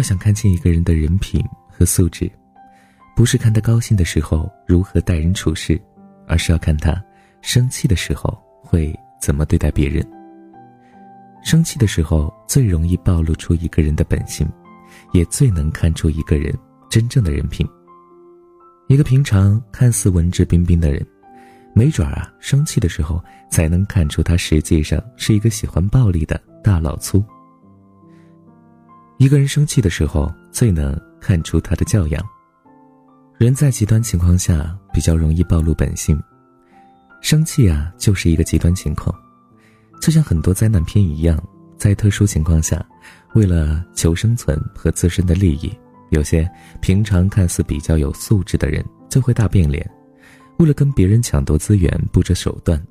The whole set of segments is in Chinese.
要想看清一个人的人品和素质，不是看他高兴的时候如何待人处事，而是要看他生气的时候会怎么对待别人。生气的时候最容易暴露出一个人的本性，也最能看出一个人真正的人品。一个平常看似文质彬彬的人，没准儿啊，生气的时候才能看出他实际上是一个喜欢暴力的大老粗。一个人生气的时候，最能看出他的教养。人在极端情况下比较容易暴露本性，生气啊，就是一个极端情况。就像很多灾难片一样，在特殊情况下，为了求生存和自身的利益，有些平常看似比较有素质的人就会大变脸，为了跟别人抢夺资源不择手段，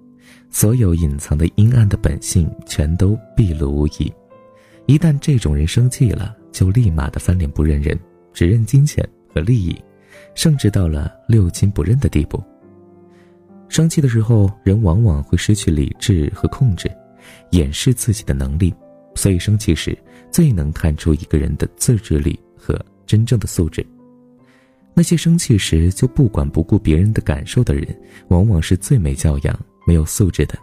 所有隐藏的阴暗的本性全都毕露无遗。一旦这种人生气了，就立马的翻脸不认人，只认金钱和利益，甚至到了六亲不认的地步。生气的时候，人往往会失去理智和控制，掩饰自己的能力，所以生气时最能看出一个人的自制力和真正的素质。那些生气时就不管不顾别人的感受的人，往往是最没教养、没有素质的。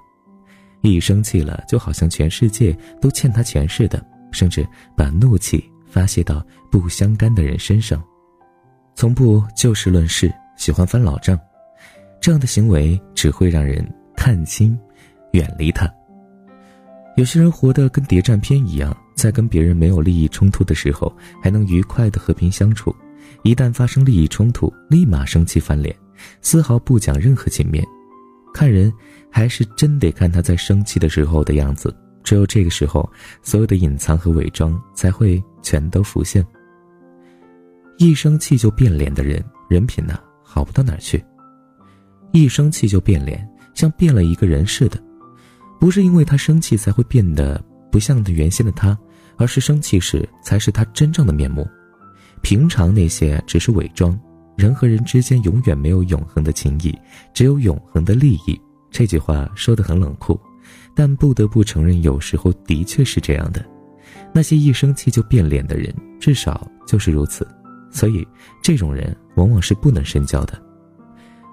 一生气了，就好像全世界都欠他钱似的，甚至把怒气发泄到不相干的人身上，从不就事论事，喜欢翻老账。这样的行为只会让人看清，远离他。有些人活得跟谍战片一样，在跟别人没有利益冲突的时候，还能愉快的和平相处；一旦发生利益冲突，立马生气翻脸，丝毫不讲任何情面。看人还是真得看他在生气的时候的样子，只有这个时候，所有的隐藏和伪装才会全都浮现。一生气就变脸的人，人品呢好不到哪儿去。一生气就变脸，像变了一个人似的，不是因为他生气才会变得不像他原先的他，而是生气时才是他真正的面目。平常那些只是伪装。人和人之间永远没有永恒的情谊，只有永恒的利益。这句话说得很冷酷，但不得不承认，有时候的确是这样的。那些一生气就变脸的人，至少就是如此。所以，这种人往往是不能深交的。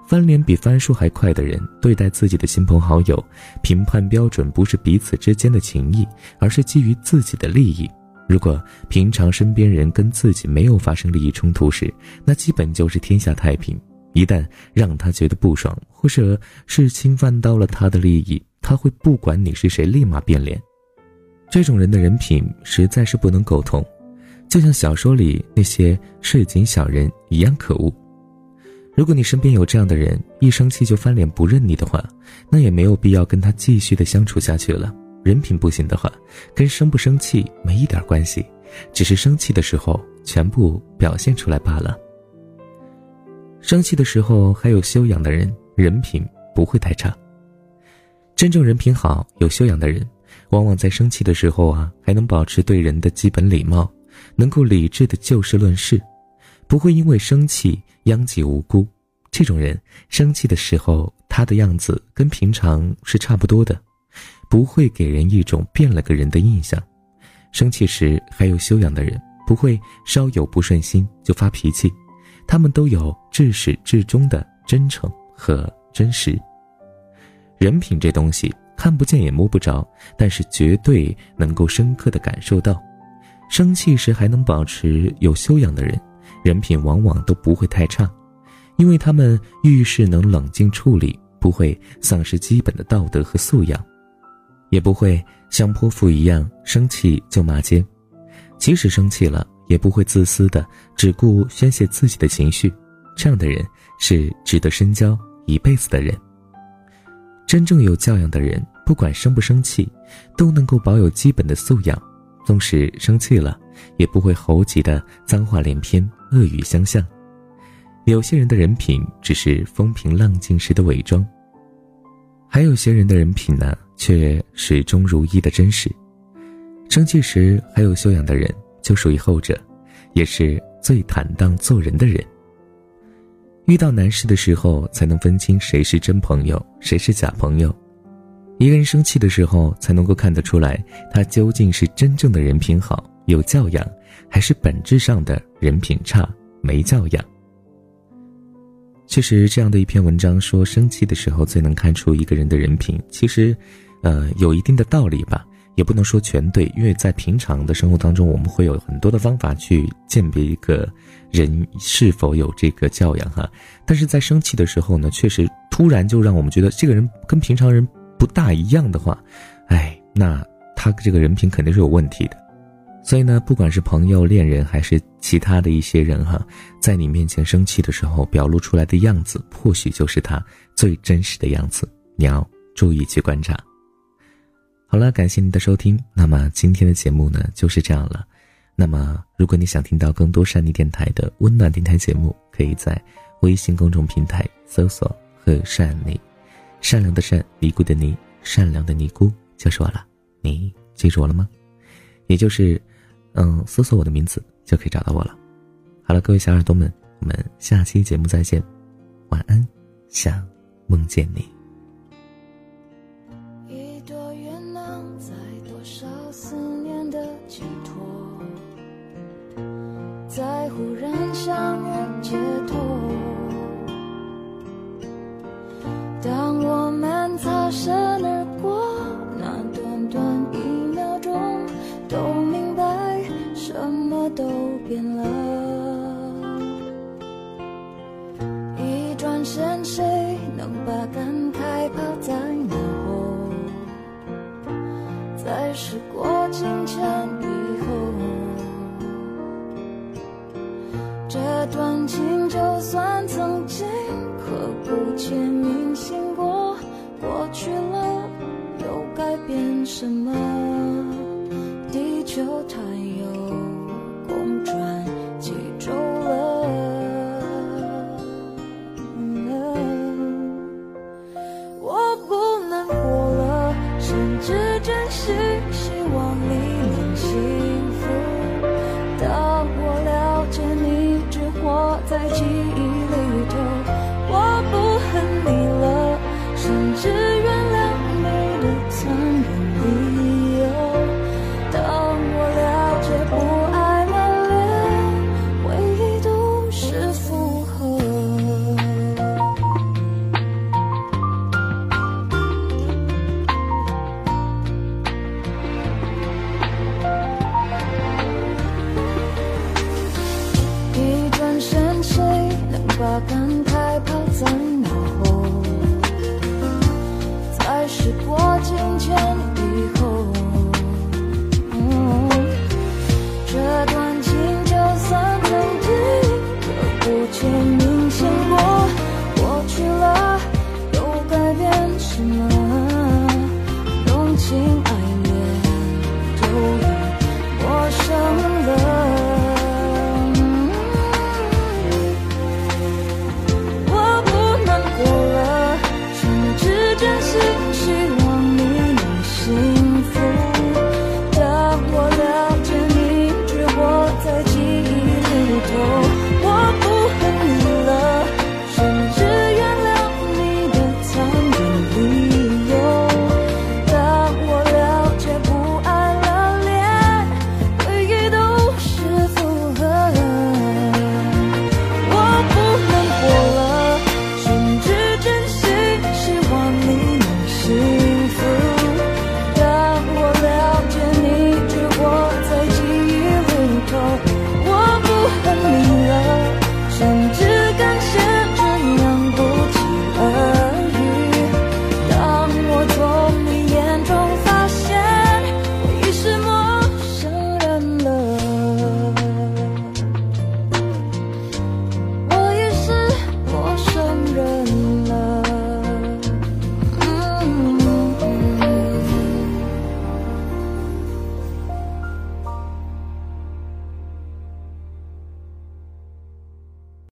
翻脸比翻书还快的人，对待自己的亲朋好友，评判标准不是彼此之间的情谊，而是基于自己的利益。如果平常身边人跟自己没有发生利益冲突时，那基本就是天下太平。一旦让他觉得不爽，或者是侵犯到了他的利益，他会不管你是谁，立马变脸。这种人的人品实在是不能苟同，就像小说里那些市井小人一样可恶。如果你身边有这样的人，一生气就翻脸不认你的话，那也没有必要跟他继续的相处下去了。人品不行的话，跟生不生气没一点关系，只是生气的时候全部表现出来罢了。生气的时候还有修养的人，人品不会太差。真正人品好、有修养的人，往往在生气的时候啊，还能保持对人的基本礼貌，能够理智的就事论事。不会因为生气殃及无辜。这种人生气的时候，他的样子跟平常是差不多的，不会给人一种变了个人的印象。生气时还有修养的人，不会稍有不顺心就发脾气，他们都有至始至终的真诚和真实。人品这东西看不见也摸不着，但是绝对能够深刻的感受到。生气时还能保持有修养的人。人品往往都不会太差，因为他们遇事能冷静处理，不会丧失基本的道德和素养，也不会像泼妇一样生气就骂街。即使生气了，也不会自私的只顾宣泄自己的情绪。这样的人是值得深交一辈子的人。真正有教养的人，不管生不生气，都能够保有基本的素养。纵使生气了，也不会猴急的脏话连篇、恶语相向。有些人的人品只是风平浪静时的伪装，还有些人的人品呢，却始终如一的真实。生气时还有修养的人，就属于后者，也是最坦荡做人的人。遇到难事的时候，才能分清谁是真朋友，谁是假朋友。一个人生气的时候，才能够看得出来他究竟是真正的人品好，有教养，还是本质上的人品差、没教养？确实，这样的一篇文章说，生气的时候最能看出一个人的人品。其实，呃，有一定的道理吧，也不能说全对，因为在平常的生活当中，我们会有很多的方法去鉴别一个人是否有这个教养哈。但是在生气的时候呢，确实突然就让我们觉得这个人跟平常人不大一样的话，哎，那他这个人品肯定是有问题的。所以呢，不管是朋友、恋人，还是其他的一些人哈，在你面前生气的时候，表露出来的样子，或许就是他最真实的样子。你要注意去观察。好了，感谢您的收听。那么今天的节目呢，就是这样了。那么，如果你想听到更多善妮电台的温暖电台节目，可以在微信公众平台搜索“和善妮”，善良的善，尼姑的尼，善良的尼姑就是我了。你记住我了吗？也就是。嗯，搜索我的名字就可以找到我了。好了，各位小耳朵们，我们下期节目再见，晚安，想梦见你。在忽然相遇街头，当我们擦身而过，那短短一秒钟，都明白。什么都变了，一转身，谁能把感慨抛在脑后？在时光牵